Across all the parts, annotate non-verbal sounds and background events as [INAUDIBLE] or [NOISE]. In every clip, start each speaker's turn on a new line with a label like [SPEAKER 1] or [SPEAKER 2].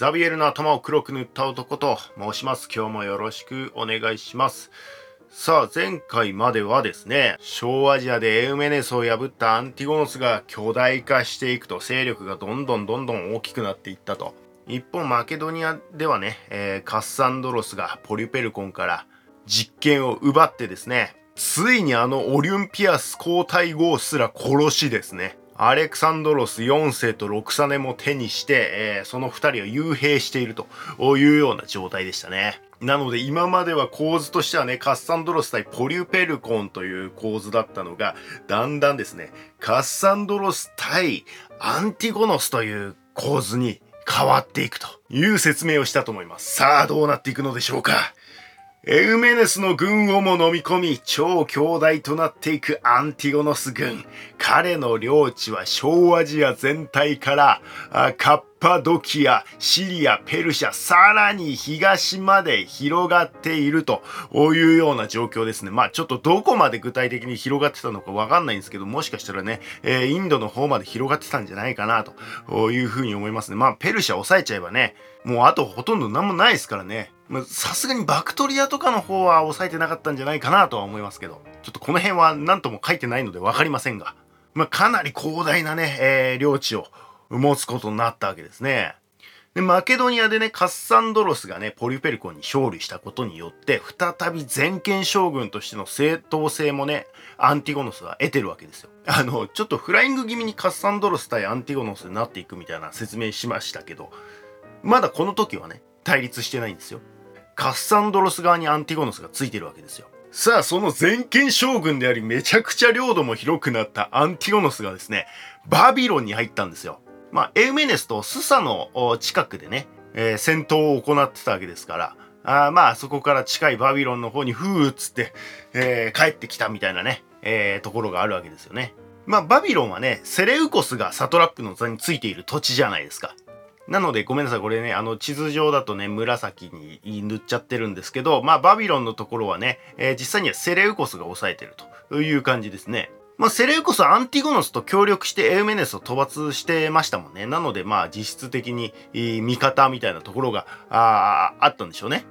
[SPEAKER 1] ザビエルの頭を黒く塗った男と申します。今日もよろしくお願いします。さあ、前回まではですね、小アジアでエウメネスを破ったアンティゴノスが巨大化していくと、勢力がどんどんどんどん大きくなっていったと。一方、マケドニアではね、えー、カッサンドロスがポリュペルコンから実権を奪ってですね、ついにあのオリュンピアス皇太后すら殺しですね、アレクサンドロス4世とロクサネも手にして、えー、その2人を幽閉しているというような状態でしたね。なので今までは構図としてはね、カッサンドロス対ポリュペルコンという構図だったのが、だんだんですね、カッサンドロス対アンティゴノスという構図に変わっていくという説明をしたと思います。さあどうなっていくのでしょうかエウメネスの軍をも飲み込み、超強大となっていくアンティゴノス軍。彼の領地は小アジア全体から、カッパドキア、シリア、ペルシャ、さらに東まで広がっているというような状況ですね。まあちょっとどこまで具体的に広がってたのかわかんないんですけど、もしかしたらね、え、インドの方まで広がってたんじゃないかなというふうに思いますね。まあペルシャ抑えちゃえばね、もうあとほとんど何もないですからね。さすがにバクトリアとかの方は抑えてなかったんじゃないかなとは思いますけど、ちょっとこの辺は何とも書いてないので分かりませんが、まあ、かなり広大なね、えー、領地を持つことになったわけですね。で、マケドニアでね、カッサンドロスがね、ポリュペルコンに勝利したことによって、再び全権将軍としての正当性もね、アンティゴノスは得てるわけですよ。あの、ちょっとフライング気味にカッサンドロス対アンティゴノスになっていくみたいな説明しましたけど、まだこの時はね、対立してないんですよ。カッサンドロス側にアンティゴノスがついてるわけですよ。さあ、その全権将軍であり、めちゃくちゃ領土も広くなったアンティゴノスがですね、バビロンに入ったんですよ。まあ、エウメネスとスサの近くでね、えー、戦闘を行ってたわけですから、あまあ、そこから近いバビロンの方にふーっつって、えー、帰ってきたみたいなね、えー、ところがあるわけですよね。まあ、バビロンはね、セレウコスがサトラップの座についている土地じゃないですか。なので、ごめんなさい。これね、あの、地図上だとね、紫に塗っちゃってるんですけど、まあ、バビロンのところはね、えー、実際にはセレウコスが抑えてるという感じですね。まあ、セレウコスはアンティゴノスと協力してエウメネスを討伐してましたもんね。なので、まあ、実質的に味方みたいなところがああったんでしょうね。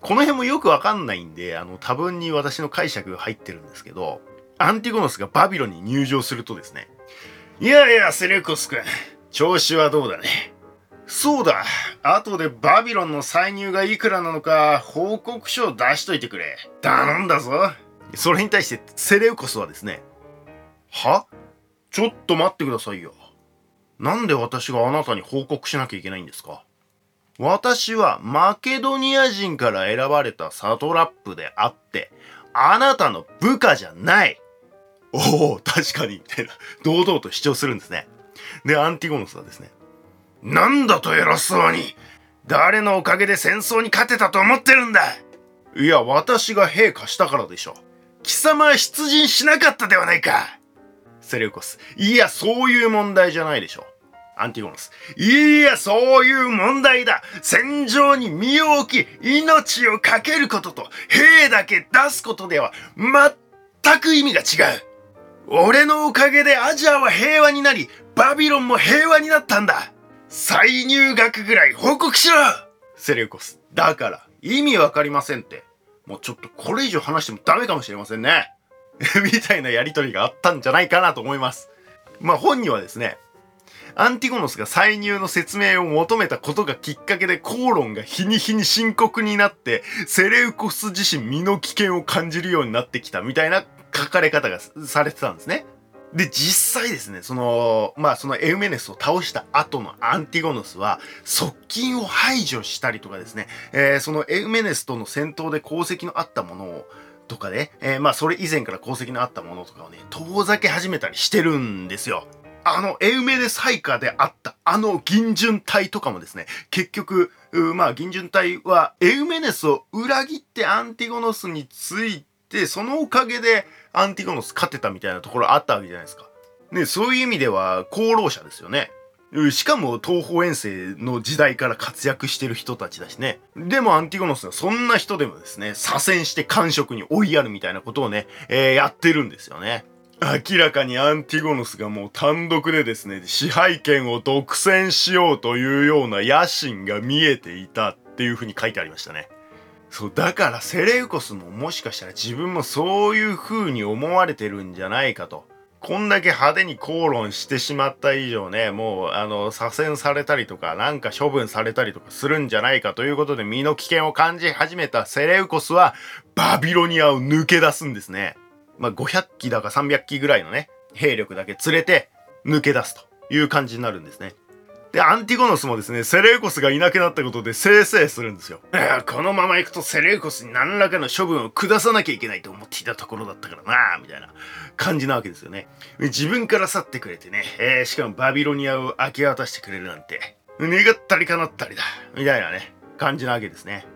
[SPEAKER 1] この辺もよくわかんないんで、あの、多分に私の解釈が入ってるんですけど、アンティゴノスがバビロンに入場するとですね、いやいや、セレウコス君、調子はどうだね。そうだ。後でバビロンの歳入がいくらなのか報告書を出しといてくれ。頼んだぞ。それに対してセレウコスはですね、は？ちょっと待ってくださいよ。なんで私があなたに報告しなきゃいけないんですか？私はマケドニア人から選ばれたサトラップであって、あなたの部下じゃない。おお、確かに、みたいな、堂々と主張するんですね。で、アンティゴノスはですね、なんだと偉そうに誰のおかげで戦争に勝てたと思ってるんだいや、私が兵化したからでしょ。貴様は出陣しなかったではないかセレウコス。いや、そういう問題じゃないでしょ。アンティゴノス。いや、そういう問題だ戦場に身を置き、命を懸けることと、兵だけ出すことでは、全く意味が違う。俺のおかげでアジアは平和になり、バビロンも平和になったんだ。再入学ぐらい報告しろセレウコス。だから、意味わかりませんって。もうちょっとこれ以上話してもダメかもしれませんね。[LAUGHS] みたいなやりとりがあったんじゃないかなと思います。まあ本にはですね、アンティゴノスが再入の説明を求めたことがきっかけで口論が日に日に深刻になって、セレウコス自身身の危険を感じるようになってきたみたいな書かれ方がされてたんですね。で、実際ですね、その、まあそのエウメネスを倒した後のアンティゴノスは、側近を排除したりとかですね、えー、そのエウメネスとの戦闘で功績のあったものを、とかね、えー、まあそれ以前から功績のあったものとかをね、遠ざけ始めたりしてるんですよ。あの、エウメネス配下であったあの銀順隊とかもですね、結局、まあ銀順隊はエウメネスを裏切ってアンティゴノスについて、でそのおかげでアンティゴノス勝てたみたいなところあったわけじゃないですか。ね、そういう意味では功労者ですよね。しかも東方遠征の時代から活躍してる人たちだしね。でもアンティゴノスはそんな人でもですね、左遷して官職に追いやるみたいなことをね、えー、やってるんですよね。明らかにアンティゴノスがもう単独でですね、支配権を独占しようというような野心が見えていたっていう風に書いてありましたね。そう、だからセレウコスももしかしたら自分もそういう風に思われてるんじゃないかと。こんだけ派手に口論してしまった以上ね、もう、あの、左遷されたりとか、なんか処分されたりとかするんじゃないかということで身の危険を感じ始めたセレウコスは、バビロニアを抜け出すんですね。まあ、500機だか300機ぐらいのね、兵力だけ連れて抜け出すという感じになるんですね。で、アンティゴノスもですね、セレウコスがいなくなったことでせいせいするんですよ。このまま行くとセレウコスに何らかの処分を下さなきゃいけないと思っていたところだったからなみたいな感じなわけですよね。自分から去ってくれてね、えー、しかもバビロニアを明け渡してくれるなんて、願ったりかなったりだ、みたいなね、感じなわけですね。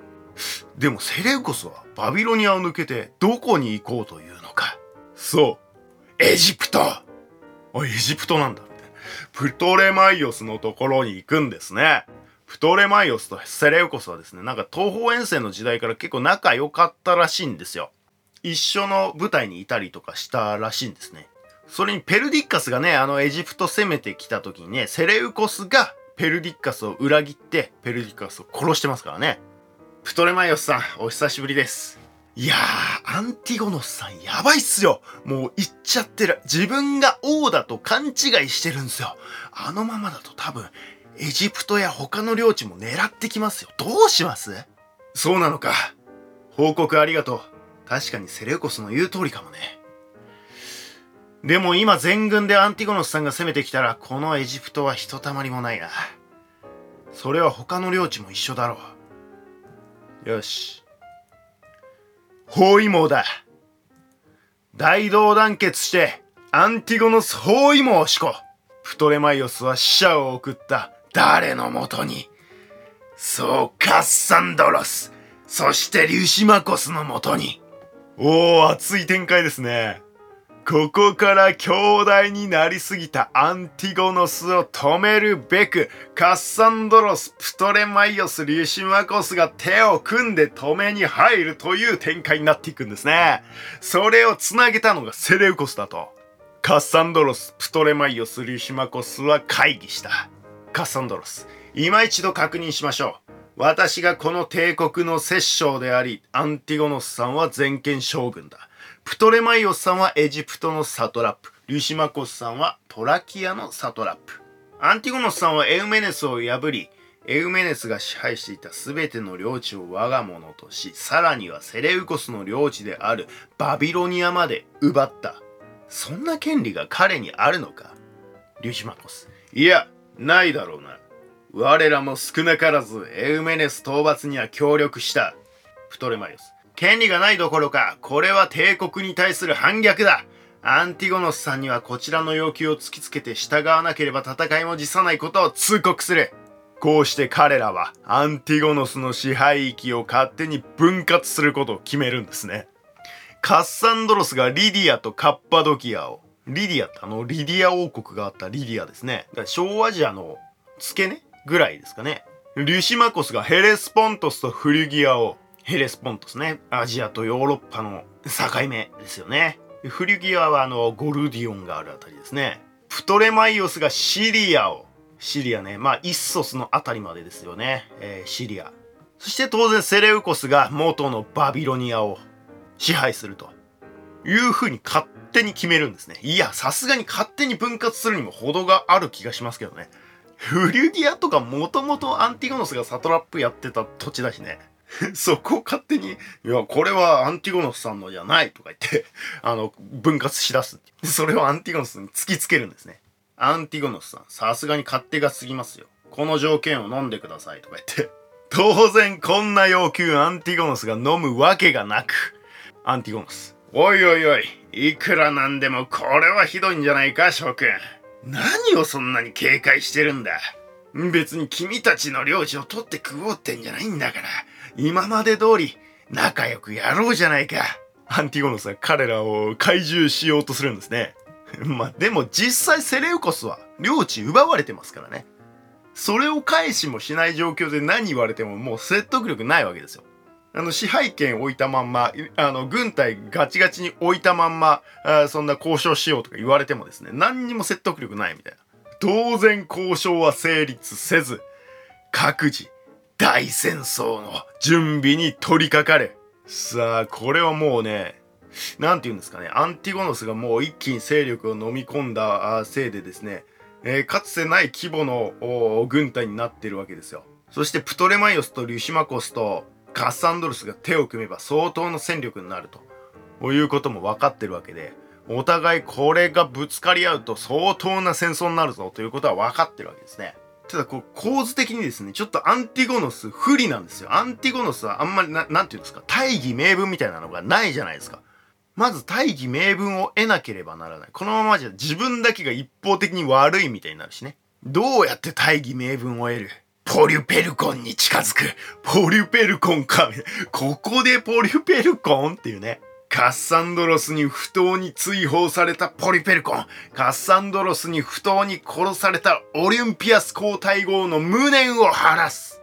[SPEAKER 1] でもセレウコスはバビロニアを抜けてどこに行こうというのか。そう。エジプトあ、エジプトなんだ。プトレマイオスのところに行くんですね。プトレマイオスとセレウコスはですね、なんか東方遠征の時代から結構仲良かったらしいんですよ。一緒の部隊にいたりとかしたらしいんですね。それにペルディッカスがね、あのエジプト攻めてきた時にね、セレウコスがペルディッカスを裏切ってペルディッカスを殺してますからね。プトレマイオスさん、お久しぶりです。いやー、アンティゴノスさんやばいっすよ。もう言っちゃってる。自分が王だと勘違いしてるんですよ。あのままだと多分、エジプトや他の領地も狙ってきますよ。どうします？そうなのか。報告ありがとう。確かにセレウコスの言う通りかもね。でも今全軍でアンティゴノスさんが攻めてきたら、このエジプトはひとたまりもないな。それは他の領地も一緒だろう。よし。包囲網だ。大同団結して、アンティゴノス包囲網を敷こう。プトレマイオスは死者を送った誰のもとにそう、カッサンドロス。そしてリュシマコスのもとに。おー、熱い展開ですね。ここから強大になりすぎたアンティゴノスを止めるべく、カッサンドロス、プトレマイオス、リュシマコスが手を組んで止めに入るという展開になっていくんですね。それを繋げたのがセレウコスだと。カッサンドロス、プトレマイオス、リシマコスは会議した。カッサンドロス、今一度確認しましょう。私がこの帝国の摂政であり、アンティゴノスさんは全権将軍だ。プトレマイオスさんはエジプトのサトラップ。リュシマコスさんはトラキアのサトラップ。アンティゴノスさんはエウメネスを破り、エウメネスが支配していた全ての領地を我が物とし、さらにはセレウコスの領地であるバビロニアまで奪った。そんな権利が彼にあるのか？リュシマコス。いや、ないだろうな。我らも少なからずエウメネス討伐には協力した。プトレマイオス。権利がないどころか、これは帝国に対する反逆だ。アンティゴノスさんにはこちらの要求を突きつけて従わなければ戦いも辞さないことを通告する。こうして彼らはアンティゴノスの支配域を勝手に分割することを決めるんですね。カッサンドロスがリディアとカッパドキアを、リディアってあのリディア王国があったリディアですね。小アジアの付け根ぐらいですかね。リュシマコスがヘレスポントスとフリギアを、ヘレスポントスね。アジアとヨーロッパの境目ですよね。フリギアはあのゴルディオンがあるあたりですね。プトレマイオスがシリアを、シリアね。まあ、イッソスのあたりまでですよね。えー、シリア。そして当然セレウコスが元のバビロニアを支配するというふうに勝手に決めるんですね。いや、さすがに勝手に分割するにも程がある気がしますけどね。フリュディアとかもともとアンティゴノスがサトラップやってた土地だしね。[LAUGHS] そこを勝手に、いや、これはアンティゴノスさんのじゃないとか言って、[LAUGHS] あの、分割しだす。それをアンティゴノスに突きつけるんですね。アンティゴノスさん、さすがに勝手が過ぎますよ。この条件を飲んでくださいとか言って。当然こんな要求アンティゴノスが飲むわけがなく、アンティゴノス。おいおいおい、いくらなんでもこれはひどいんじゃないか、諸君。何をそんなに警戒してるんだ別に君たちの領地を取って食おうってんじゃないんだから、今まで通り仲良くやろうじゃないか。アンティゴノスは彼らを怪獣しようとするんですね。[LAUGHS] まあでも実際セレウコスは領地奪われてますからね。それを返しもしない状況で何言われてももう説得力ないわけですよ。あの支配権置いたまんまあの軍隊ガチガチに置いたまんまあそんな交渉しようとか言われてもですね何にも説得力ないみたいな当然交渉は成立せず各自大戦争の準備に取り掛かるさあこれはもうね何て言うんですかね。アンティゴノスがもう一気に勢力を飲み込んだせいでですね、えー、かつてない規模の軍隊になってるわけですよ。そしてプトレマイオスとリュシマコスとカッサンドロスが手を組めば相当の戦力になると。いうことも分かってるわけでお互いこれがぶつかり合うと相当な戦争になるぞということは分かってるわけですね。ただこう構図的にですね、ちょっとアンティゴノス不利なんですよ。アンティゴノスはあんまりな、なんていうんですか、大義名分みたいなのがないじゃないですか。まず大義名分を得なければならない。このままじゃ自分だけが一方的に悪いみたいになるしね。どうやって大義名分を得る？ポリュペルコンに近づく。ポリュペルコンか。ここでポリュペルコンっていうね。カッサンドロスに不当に追放されたポリペルコン。カッサンドロスに不当に殺されたオリンピアス皇太后の無念を晴らす。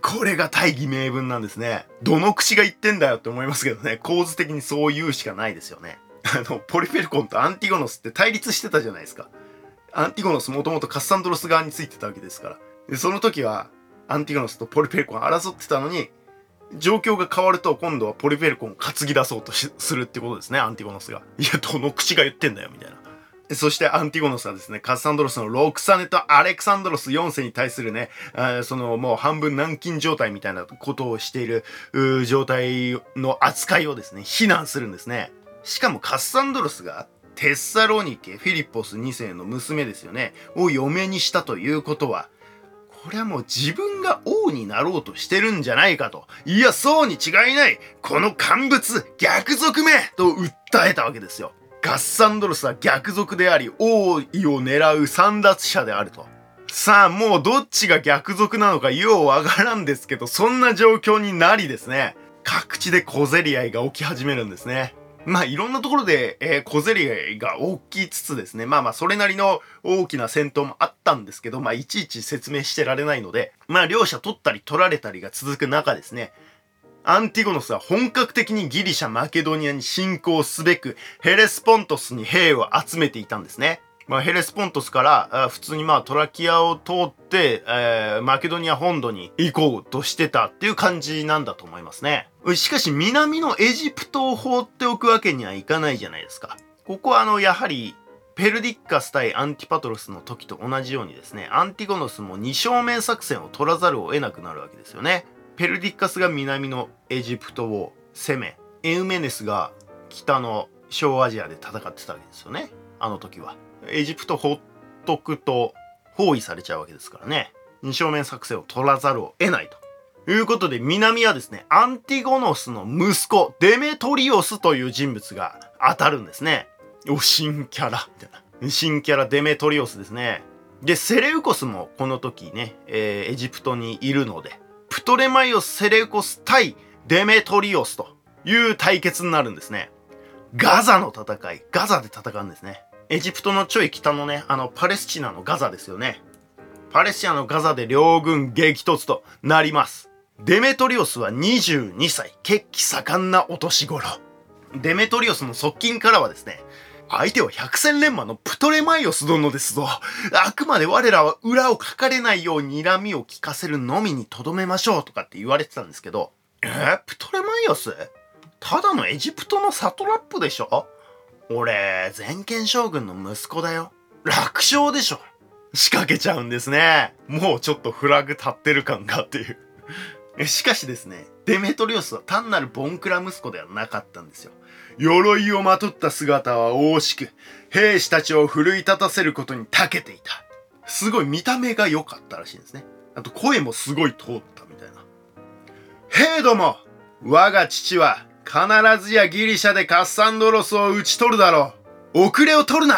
[SPEAKER 1] これが大義名分なんですね。どの口が言ってんだよって思いますけどね。構図的にそう言うしかないですよね。あの、ポリペルコンとアンティゴノスって対立してたじゃないですか。アンティゴノスもともとカッサンドロス側についてたわけですから。その時は、アンティゴノスとポリペルコン争ってたのに、状況が変わると今度はポリフェルコンを担ぎ出そうとするってことですね、アンティゴノスが。いや、どの口が言ってんだよ、みたいな。そしてアンティゴノスはですね、カッサンドロスのロクサネとアレクサンドロス4世に対するね、そのもう半分軟禁状態みたいなことをしている状態の扱いをですね、非難するんですね。しかもカッサンドロスがテッサロニケ・フィリッポス2世の娘ですよね、を嫁にしたということは、これはもう自分が王になろうとしてるんじゃないかと。いや、そうに違いないこの乾物逆賊めと訴えたわけですよ。ガッサンドロスは逆賊であり、王位を狙う散奪者であると。さあ、もうどっちが逆賊なのかようわからんですけど、そんな状況になりですね、各地で小競り合いが起き始めるんですね。まあいろんなところで、えー、小競り合いが大きいつつですね、まあまあそれなりの大きな戦闘もあったんですけど、まあいちいち説明してられないので、まあ両者取ったり取られたりが続く中ですね、アンティゴノスは本格的にギリシャ・マケドニアに侵攻すべく、ヘレスポントスに兵を集めていたんですね。まあ、ヘレスポントスから普通にまあトラキアを通って、えー、マケドニア本土に行こうとしてたっていう感じなんだと思いますね。しかし南のエジプトを放っておくわけにはいかないじゃないですか。ここはあのやはりペルディッカス対アンティパトロスの時と同じようにですね、アンティゴノスも二正面作戦を取らざるを得なくなるわけですよね。ペルディッカスが南のエジプトを攻め、エウメネスが北の小アジアで戦ってたわけですよね。あの時は。エジプトほっとくと包囲されちゃうわけですからね。二正面作戦を取らざるを得ないと。いうことで、南はですね、アンティゴノスの息子、デメトリオスという人物が当たるんですね。お、新キャラ、みたいな。新キャラ、デメトリオスですね。で、セレウコスもこの時ね、えー、エジプトにいるので、プトレマイオス・セレウコス対デメトリオスという対決になるんですね。ガザの戦い、ガザで戦うんですね。エジプトのちょい北のね、あの、パレスチナのガザですよね。パレスチナのガザで両軍激突となります。デメトリオスは22歳、血気盛んなお年頃。デメトリオスの側近からはですね、相手は百戦錬磨のプトレマイオス殿ですぞ。あくまで我らは裏をかかれないように睨みを聞かせるのみに留めましょうとかって言われてたんですけど、えー、プトレマイオス？ただのエジプトのサトラップでしょ？俺、全権将軍の息子だよ。楽勝でしょ。仕掛けちゃうんですね。もうちょっとフラグ立ってる感がっていう。しかしですね、デメトリオスは単なるボンクラ息子ではなかったんですよ。鎧をまとった姿は惜しく、兵士たちを奮い立たせることに長けていた。すごい見た目が良かったらしいんですね。あと声もすごい通ったみたいな。兵ども我が父は必ずやギリシャでカッサンドロスを討ち取るだろう。遅れを取るな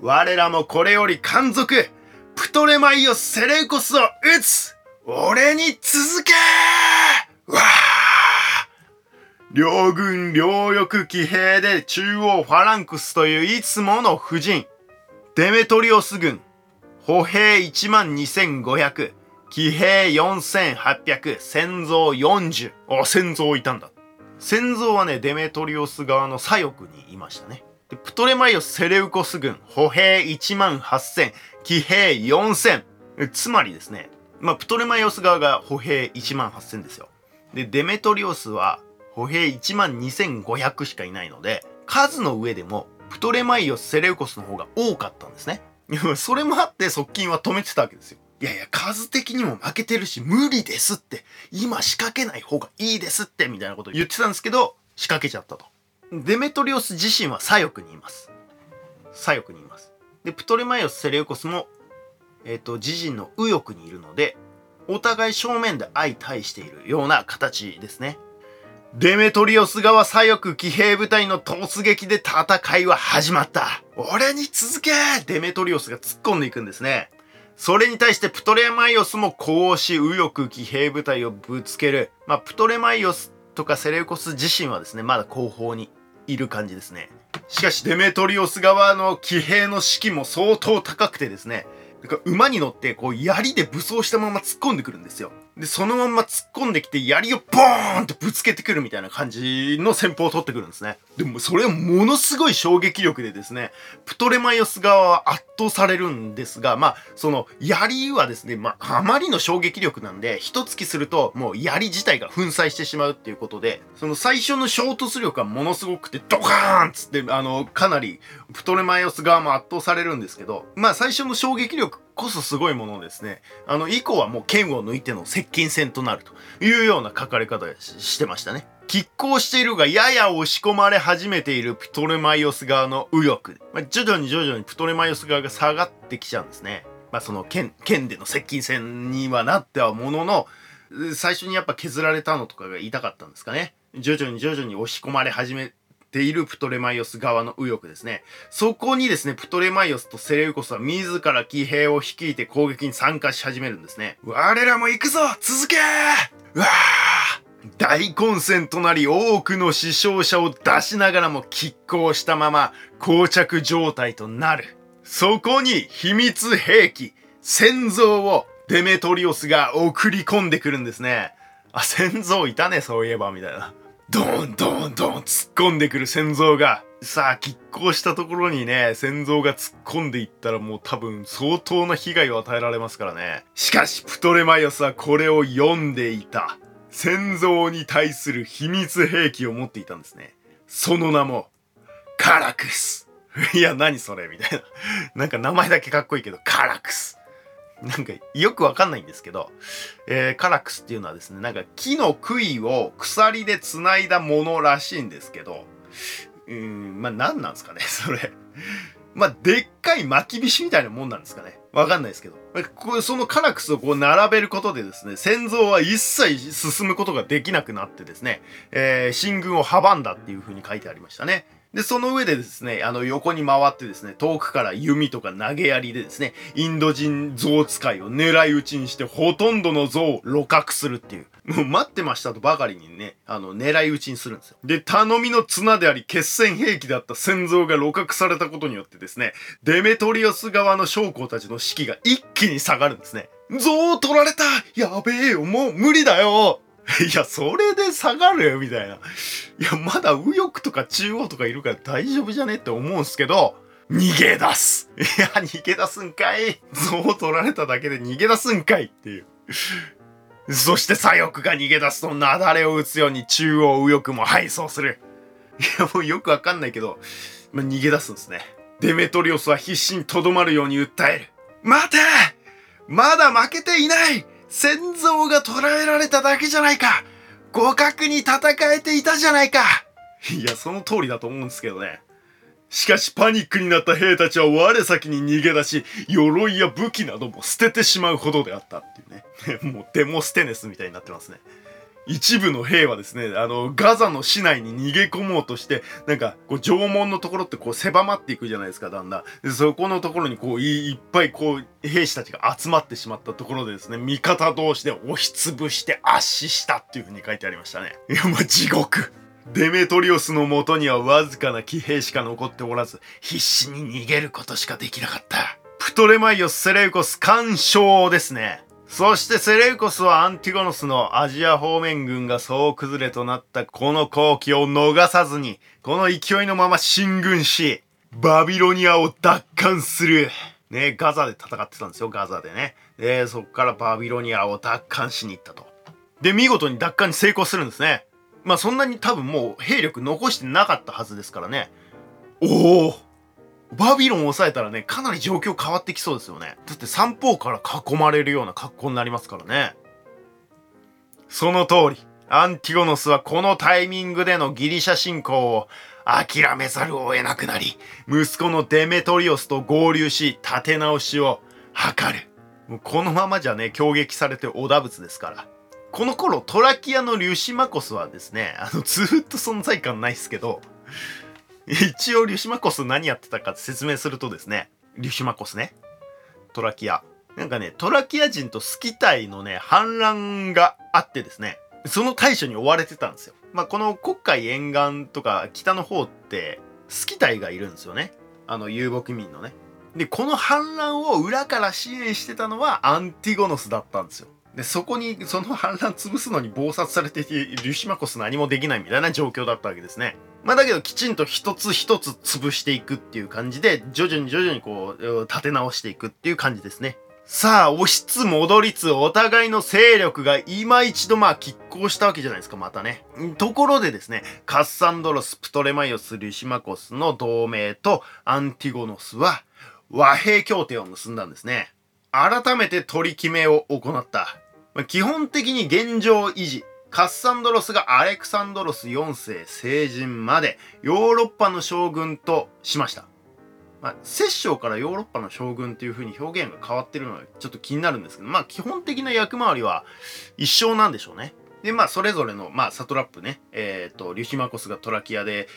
[SPEAKER 1] 我らもこれより漢族、プトレマイオス・セレウコスを撃つ俺に続けわあ両軍両翼騎兵で中央ファランクスといういつもの夫人。デメトリオス軍、歩兵1万2500、騎兵4800、戦蔵40。あ、戦蔵いたんだ。戦蔵はね、デメトリオス側の左翼にいましたね。でプトレマイオス・セレウコス軍、歩兵1万8000、騎兵4000。つまりですね、まあ、プトレマイオス側が歩兵1万8000ですよ。で、デメトリオスは歩兵1万2500しかいないので、数の上でもプトレマイオス・セレウコスの方が多かったんですね。それもあって側近は止めてたわけですよ。いやいや、数的にも負けてるし、無理ですって。今仕掛けない方がいいですって、みたいなこと言ってたんですけど、仕掛けちゃったと。デメトリオス自身は左翼にいます。左翼にいます。で、プトレマイオス・セレウコスも、えっ、ー、と、自陣の右翼にいるので、お互い正面で相対しているような形ですね。デメトリオス側左翼騎兵部隊の突撃で戦いは始まった。俺に続けデメトリオスが突っ込んでいくんですね。それに対してプトレマイオスもこうし右翼騎兵部隊をぶつける。まあ、プトレマイオスとかセレウコス自身はですね、まだ後方にいる感じですね。しかしデメトリオス側の騎兵の士気も相当高くてですね、馬に乗ってこう槍で武装したまま突っ込んでくるんですよ。で、そのまんま突っ込んできて、槍をボーンとぶつけてくるみたいな感じの戦法を取ってくるんですね。でも、それはものすごい衝撃力でですね、プトレマイオス側は圧倒されるんですが、まあ、その、槍はですね、まあ、あまりの衝撃力なんで、一突きすると、もう槍自体が粉砕してしまうっていうことで、その最初の衝突力はものすごくて、ドカーンつって、あの、かなり、プトレマイオス側も圧倒されるんですけど、まあ、最初の衝撃力こそすごいものですね。あの、以降はもう剣を抜いての接近戦となるというような書かれ方してましたね。拮抗しているがやや押し込まれ始めているプトレマイオス側の右翼。まあ、徐々に徐々にプトレマイオス側が下がってきちゃうんですね。まあ、その剣、剣での接近戦にはなってはものの、最初にやっぱ削られたのとかが痛かったんですかね。徐々に徐々に押し込まれ始めているプトレマイオス側の右翼ですね。そこにですね、プトレマイオスとセレウコスは自ら騎兵を率いて攻撃に参加し始めるんですね。我らも行くぞ続けうわ大混戦となり多くの死傷者を出しながらも拮抗したまま膠着状態となる。そこに秘密兵器、戦像をデメトリオスが送り込んでくるんですね。あ、戦像いたね、そういえば、みたいな。ドーンドンドン突っ込んでくる戦像が。さあ、拮抗したところにね、戦像が突っ込んでいったらもう多分相当な被害を与えられますからね。しかし、プトレマイオスはこれを読んでいた。戦像に対する秘密兵器を持っていたんですね。その名も、カラクス。いや、何それみたいな。なんか名前だけかっこいいけど、カラクス。なんかよくわかんないんですけど、えー、カラクスっていうのはですね、なんか木の杭を鎖で繋いだものらしいんですけど、うん、まあ何なんですかね、[LAUGHS] それ。まあ、でっかい巻き菱みたいなもんなんですかね。わかんないですけど。こそのカラクスをこう並べることでですね、戦争は一切進むことができなくなってですね、えー、進軍を阻んだっていう風に書いてありましたね。で、その上でですね、あの横に回ってですね、遠くから弓とか投げ槍でですね、インド人象使いを狙い撃ちにしてほとんどの象を露獲するっていう。もう待ってましたとばかりにね、あの、狙い撃ちにするんですよ。で、頼みの綱であり、決戦兵器だった戦像が露獲されたことによってですね、デメトリオス側の将校たちの士気が一気に下がるんですね。象取られたやべえよもう無理だよ [LAUGHS] いや、それで下がる？よ、みたいな。いや、まだ右翼とか中央とかいるから大丈夫じゃね？って思うんすけど、逃げ出すいや、逃げ出すんかい象取られただけで逃げ出すんかいっていう。そして左翼が逃げ出すと雪崩を打つように中央右翼も敗走する。いや、もうよくわかんないけど、ま、逃げ出すんですね。デメトリオスは必死にとどまるように訴える。待てまだ負けていない先祖が捕らえられただけじゃないか互角に戦えていたじゃないかいや、その通りだと思うんですけどね。しかしパニックになった兵たちは我先に逃げ出し、鎧や武器なども捨ててしまうほどであったっていうね。[LAUGHS] もうデモステネスみたいになってますね。一部の兵はですね、あの、ガザの市内に逃げ込もうとして、なんか、こう、縄文のところってこう、狭まっていくじゃないですか、だんだん。でそこのところにこうい、いっぱいこう、兵士たちが集まってしまったところでですね、味方同士で押しつぶして圧死したっていう風に書いてありましたね。いや、もう地獄。デメトリオスのもとにはわずかな騎兵しか残っておらず、必死に逃げることしかできなかった。プトレマイオス・セレウコス干渉ですね。そしてセレウコスはアンティゴノスのアジア方面軍が総崩れとなったこの好機を逃さずに、この勢いのまま進軍し、バビロニアを奪還する。ね、ガザで戦ってたんですよ、ガザでね。で、そこからバビロニアを奪還しに行ったと。で、見事に奪還に成功するんですね。まあそんなに多分もう兵力残してなかったはずですからね。おおバビロンを抑えたらね、かなり状況変わってきそうですよね。だって三方から囲まれるような格好になりますからね。その通り、アンティゴノスはこのタイミングでのギリシャ侵攻を諦めざるを得なくなり、息子のデメトリオスと合流し、立て直しを図る。もうこのままじゃね、攻撃されて織田仏ですから。この頃、トラキアのリュシマコスはですね、あの、ずっと存在感ないですけど、[LAUGHS] 一応リュシマコス何やってたか説明するとですね、リュシマコスね、トラキア。なんかね、トラキア人とスキタイのね、反乱があってですね、その対処に追われてたんですよ。まあ、この黒海沿岸とか北の方って、スキタイがいるんですよね。あの遊牧民のね。で、この反乱を裏から支援してたのはアンティゴノスだったんですよ。で、そこに、その反乱潰すのに暴殺されていて、リュシマコス何もできないみたいな状況だったわけですね。まあだけどきちんと一つ一つ潰していくっていう感じで、徐々に徐々にこう、立て直していくっていう感じですね。さあ、押しつ戻りつ、お互いの勢力が今一度まあ拮抗したわけじゃないですか、またね。ところでですね、カッサンドロス、プトレマイオス、リュシマコスの同盟とアンティゴノスは和平協定を結んだんですね。改めて取り決めを行った。基本的に現状維持。カッサンドロスがアレクサンドロス4世成人までヨーロッパの将軍としました。まあ、摂政からヨーロッパの将軍っていう風に表現が変わってるのはちょっと気になるんですけど、まあ基本的な役回りは一緒なんでしょうね。で、まあそれぞれの、まあサトラップね、えっ、ー、と、リュシマコスがトラキアで、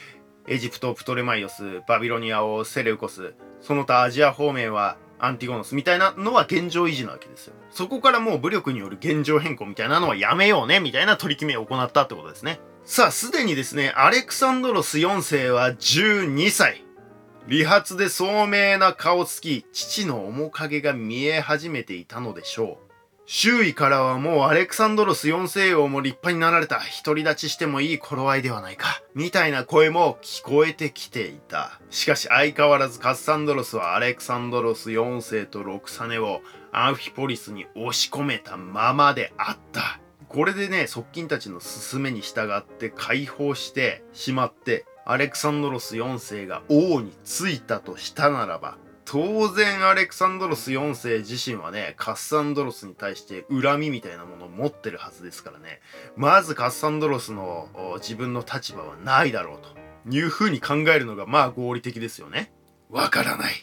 [SPEAKER 1] エジプト、プトレマイオス、バビロニアをセレウコス、その他アジア方面はアンティゴノスみたいなのは現状維持なわけですよ。そこからもう武力による現状変更みたいなのはやめようね、みたいな取り決めを行ったってことですね。さあ、すでにですね、アレクサンドロス4世は12歳。理髪で聡明な顔つき、父の面影が見え始めていたのでしょう。周囲からはもうアレクサンドロス4世王も立派になられた独り立ちしてもいい頃合いではないか。みたいな声も聞こえてきていた。しかし相変わらずカッサンドロスはアレクサンドロス4世とロクサネをアンフィポリスに押し込めたままであった。これでね、側近たちの勧めに従って解放してしまって、アレクサンドロス4世が王についたとしたならば、当然アレクサンドロス4世自身はね、カッサンドロスに対して恨みみたいなものを持ってるはずですからね。まずカッサンドロスの自分の立場はないだろうというふうに考えるのがまあ合理的ですよね。わからない。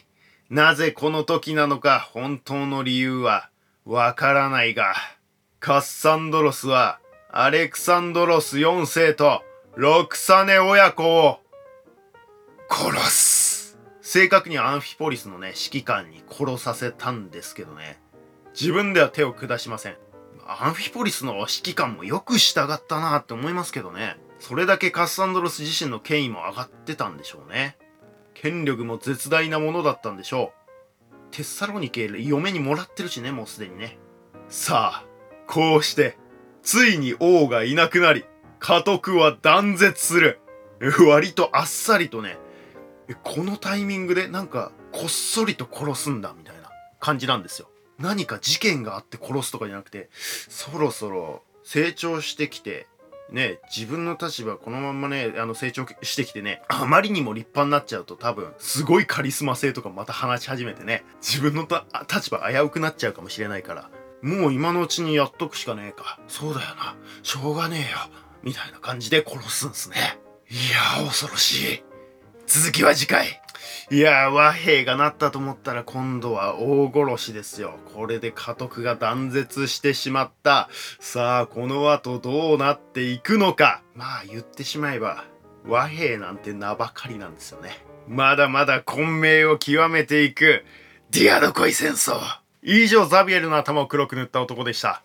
[SPEAKER 1] なぜこの時なのか本当の理由はわからないが、カッサンドロスはアレクサンドロス4世とロクサネ親子を殺す。正確にアンフィポリスのね、指揮官に殺させたんですけどね、自分では手を下しません。アンフィポリスの指揮官もよく従ったなって思いますけどね。それだけカッサンドロス自身の権威も上がってたんでしょうね。権力も絶大なものだったんでしょう。テッサロニケ嫁にもらってるしね、もうすでにね。さあ、こうして、ついに王がいなくなり、家督は断絶する。割とあっさりとね、このタイミングでなんかこっそりと殺すんだみたいな感じなんですよ。何か事件があって殺すとかじゃなくて、そろそろ成長してきて、ね、自分の立場このままね、あの成長してきてね、あまりにも立派になっちゃうと多分、すごいカリスマ性とかまた話し始めてね、自分の立場危うくなっちゃうかもしれないから、もう今のうちにやっとくしかねえか。そうだよな。しょうがねえよ。みたいな感じで殺すんすね。いやー、恐ろしい。続きは次回。いや和平がなったと思ったら今度は大殺しですよ。これで家督が断絶してしまった。さあ、この後どうなっていくのか。まあ言ってしまえば、和平なんて名ばかりなんですよね。まだまだ混迷を極めていく、ディアドコイ戦争。以上、ザビエルの頭を黒く塗った男でした。